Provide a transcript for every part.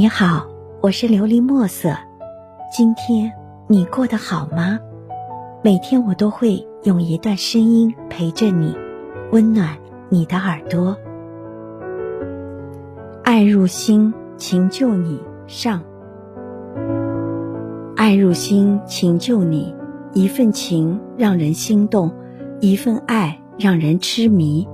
你好，我是琉璃墨色。今天你过得好吗？每天我都会用一段声音陪着你，温暖你的耳朵。爱入心，情救你。上，爱入心，情救你。一份情让人心动，一份爱让人痴迷。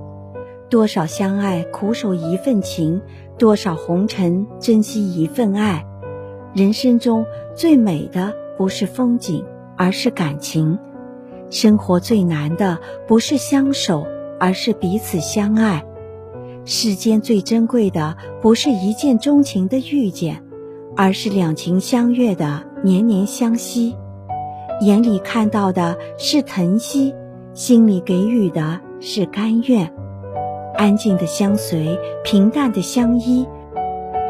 多少相爱苦守一份情，多少红尘珍惜一份爱。人生中最美的不是风景，而是感情；生活最难的不是相守，而是彼此相爱。世间最珍贵的不是一见钟情的遇见，而是两情相悦的年年相惜。眼里看到的是疼惜，心里给予的是甘愿。安静的相随，平淡的相依，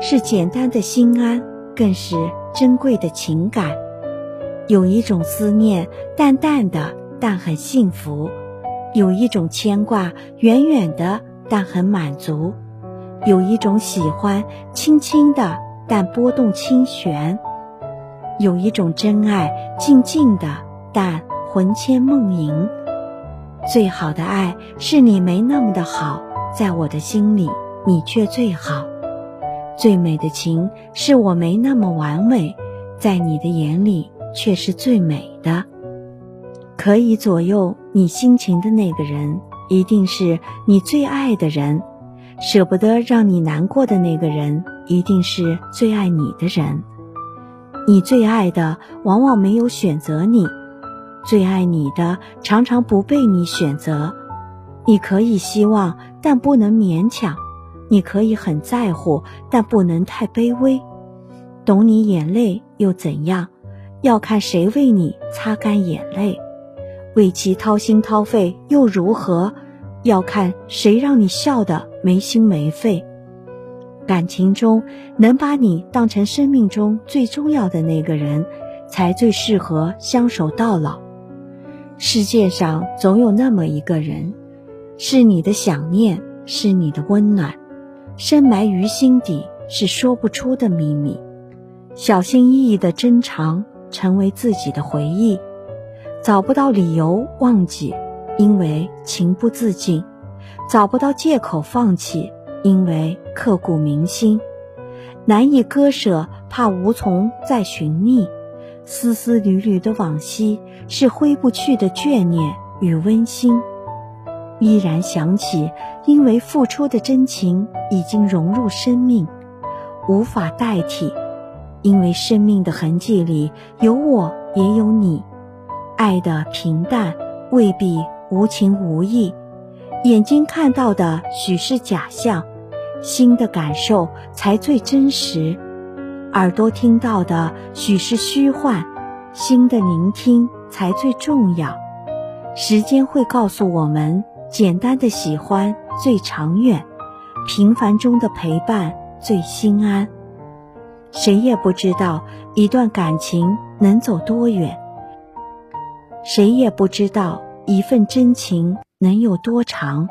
是简单的心安，更是珍贵的情感。有一种思念，淡淡的，但很幸福；有一种牵挂，远远的，但很满足；有一种喜欢，轻轻的，但波动清弦；有一种真爱，静静的，但魂牵梦萦。最好的爱，是你没那么的好。在我的心里，你却最好。最美的情，是我没那么完美，在你的眼里却是最美的。可以左右你心情的那个人，一定是你最爱的人；舍不得让你难过的那个人，一定是最爱你的人。你最爱的，往往没有选择你；最爱你的，常常不被你选择。你可以希望，但不能勉强；你可以很在乎，但不能太卑微。懂你眼泪又怎样？要看谁为你擦干眼泪，为其掏心掏肺又如何？要看谁让你笑得没心没肺。感情中能把你当成生命中最重要的那个人，才最适合相守到老。世界上总有那么一个人。是你的想念，是你的温暖，深埋于心底，是说不出的秘密。小心翼翼的珍藏，成为自己的回忆。找不到理由忘记，因为情不自禁；找不到借口放弃，因为刻骨铭心。难以割舍，怕无从再寻觅。丝丝缕缕的往昔，是挥不去的眷念与温馨。依然想起，因为付出的真情已经融入生命，无法代替。因为生命的痕迹里有我，也有你。爱的平淡未必无情无义，眼睛看到的许是假象，心的感受才最真实。耳朵听到的许是虚幻，心的聆听才最重要。时间会告诉我们。简单的喜欢最长远，平凡中的陪伴最心安。谁也不知道一段感情能走多远，谁也不知道一份真情能有多长。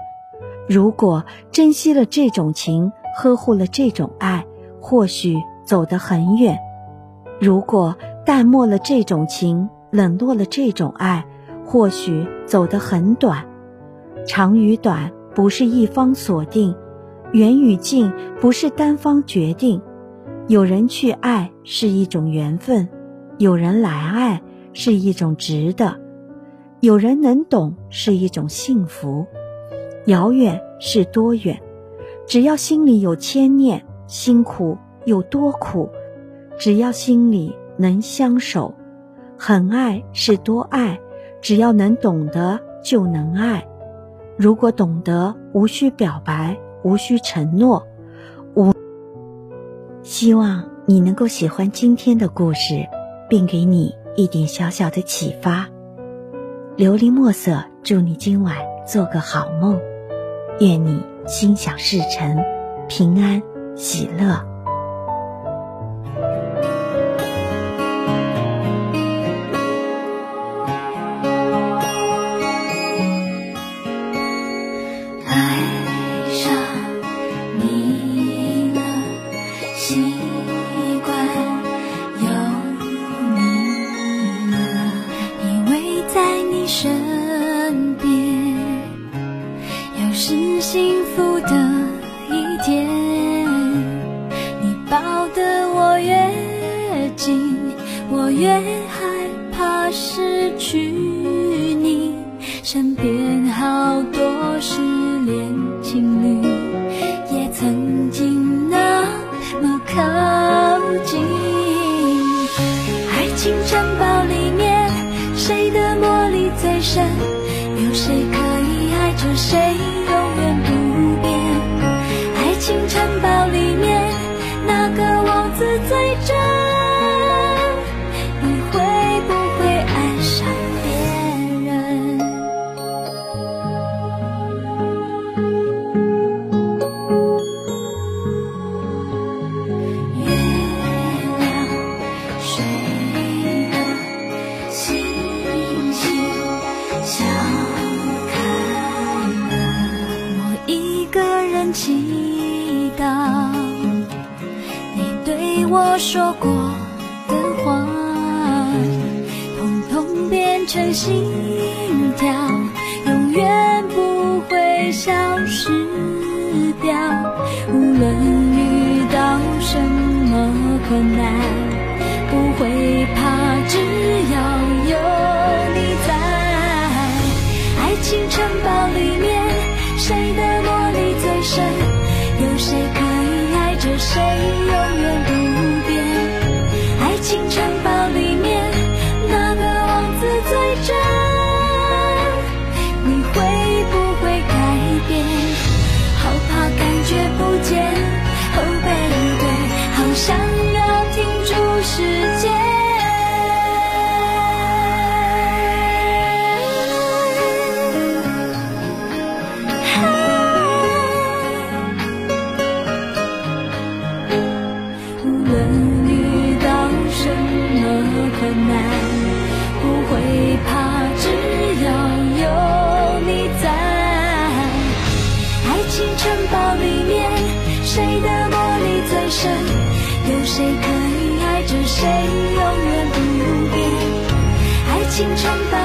如果珍惜了这种情，呵护了这种爱，或许走得很远；如果淡漠了这种情，冷落了这种爱，或许走得很短。长与短不是一方锁定，远与近不是单方决定。有人去爱是一种缘分，有人来爱是一种值得，有人能懂是一种幸福。遥远是多远？只要心里有牵念，辛苦有多苦，只要心里能相守。很爱是多爱，只要能懂得就能爱。如果懂得，无需表白，无需承诺，无。希望你能够喜欢今天的故事，并给你一点小小的启发。琉璃墨色，祝你今晚做个好梦，愿你心想事成，平安喜乐。越害怕失去你身边好多失恋情侣也曾经那么靠近。爱情城堡里面谁的魔力最深？有谁可以爱着谁？我说过的话通通变成心跳永远不会消失掉。无论遇到什么困难。青春本